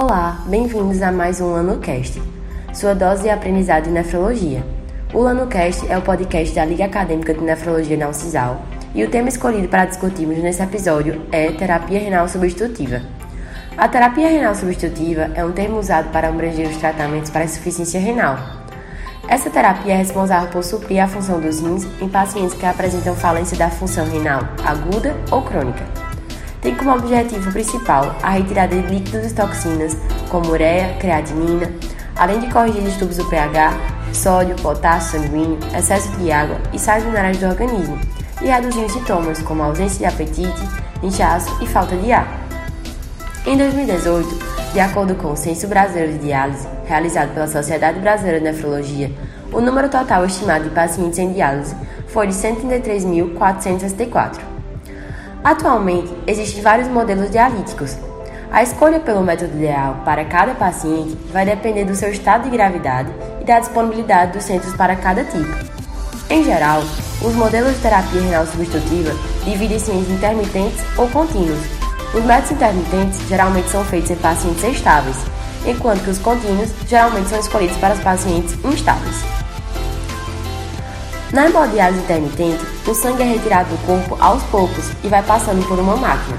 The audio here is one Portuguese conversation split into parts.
Olá, bem-vindos a mais um LanoCast, sua dose de aprendizado em nefrologia. O LanoCast é o podcast da Liga Acadêmica de Nefrologia na UCISAL e o tema escolhido para discutirmos nesse episódio é terapia renal substitutiva. A terapia renal substitutiva é um termo usado para abranger os tratamentos para insuficiência renal. Essa terapia é responsável por suprir a função dos rins em pacientes que apresentam falência da função renal aguda ou crônica tem como objetivo principal a retirada de líquidos e toxinas, como ureia, creatinina, além de corrigir distúrbios do pH, sódio, potássio sanguíneo, excesso de água e sais minerais do organismo, e reduzir os sintomas como ausência de apetite, inchaço e falta de ar. Em 2018, de acordo com o Censo Brasileiro de Diálise, realizado pela Sociedade Brasileira de Nefrologia, o número total estimado de pacientes em diálise foi de 133.464. Atualmente, existem vários modelos dialíticos. A escolha pelo método ideal para cada paciente vai depender do seu estado de gravidade e da disponibilidade dos centros para cada tipo. Em geral, os modelos de terapia renal substitutiva dividem-se em intermitentes ou contínuos. Os métodos intermitentes geralmente são feitos em pacientes estáveis, enquanto que os contínuos geralmente são escolhidos para os pacientes instáveis. Na hemodiálise intermitente, o sangue é retirado do corpo aos poucos e vai passando por uma máquina.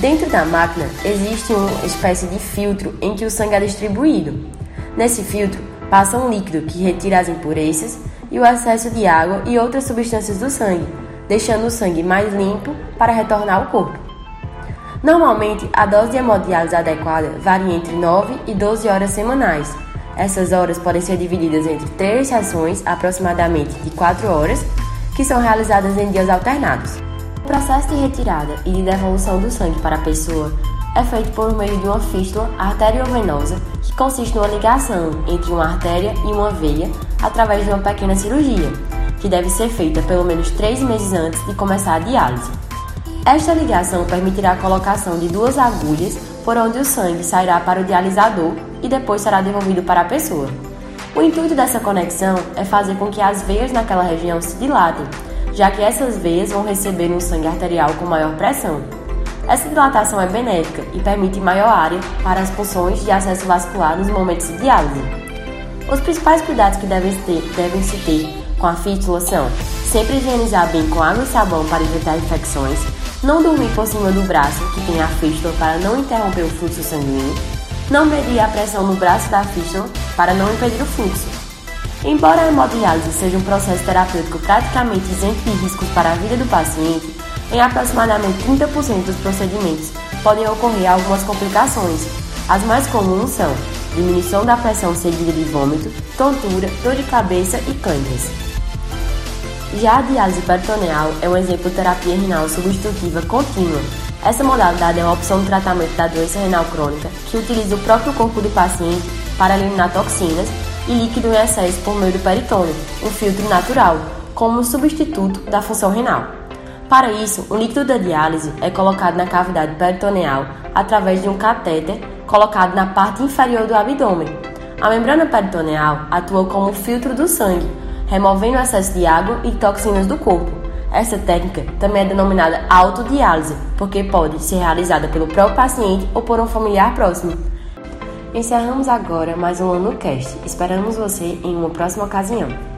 Dentro da máquina existe uma espécie de filtro em que o sangue é distribuído. Nesse filtro passa um líquido que retira as impurezas e o excesso de água e outras substâncias do sangue, deixando o sangue mais limpo para retornar ao corpo. Normalmente, a dose de hemodiálise adequada varia entre 9 e 12 horas semanais, essas horas podem ser divididas entre três sessões, aproximadamente de 4 horas, que são realizadas em dias alternados. O processo de retirada e de devolução do sangue para a pessoa é feito por meio de uma fístula arteriovenosa, que consiste numa ligação entre uma artéria e uma veia através de uma pequena cirurgia, que deve ser feita pelo menos três meses antes de começar a diálise. Esta ligação permitirá a colocação de duas agulhas por onde o sangue sairá para o dialisador e depois será devolvido para a pessoa. O intuito dessa conexão é fazer com que as veias naquela região se dilatem, já que essas veias vão receber um sangue arterial com maior pressão. Essa dilatação é benéfica e permite maior área para as funções de acesso vascular nos momentos de diálise. Os principais cuidados que devem, ter, devem se ter com a fístula são sempre higienizar bem com água e sabão para evitar infecções, não dormir por cima do braço que tem a fístula para não interromper o fluxo sanguíneo, não medir a pressão no braço da fístula para não impedir o fluxo. Embora a hemodiálise seja um processo terapêutico praticamente isento de riscos para a vida do paciente, em aproximadamente 30% dos procedimentos podem ocorrer algumas complicações. As mais comuns são diminuição da pressão seguida de vômito, tontura, dor de cabeça e câimbras. Já a diálise peritoneal é um exemplo de terapia renal substitutiva contínua. Essa modalidade é uma opção de tratamento da doença renal crônica que utiliza o próprio corpo do paciente para eliminar toxinas e líquido em excesso por meio do peritônio, um filtro natural, como substituto da função renal. Para isso, o líquido da diálise é colocado na cavidade peritoneal através de um catéter colocado na parte inferior do abdômen. A membrana peritoneal atua como filtro do sangue, removendo o excesso de água e toxinas do corpo. Essa técnica também é denominada autodiálise, porque pode ser realizada pelo próprio paciente ou por um familiar próximo. Encerramos agora mais um AnoCast. Esperamos você em uma próxima ocasião.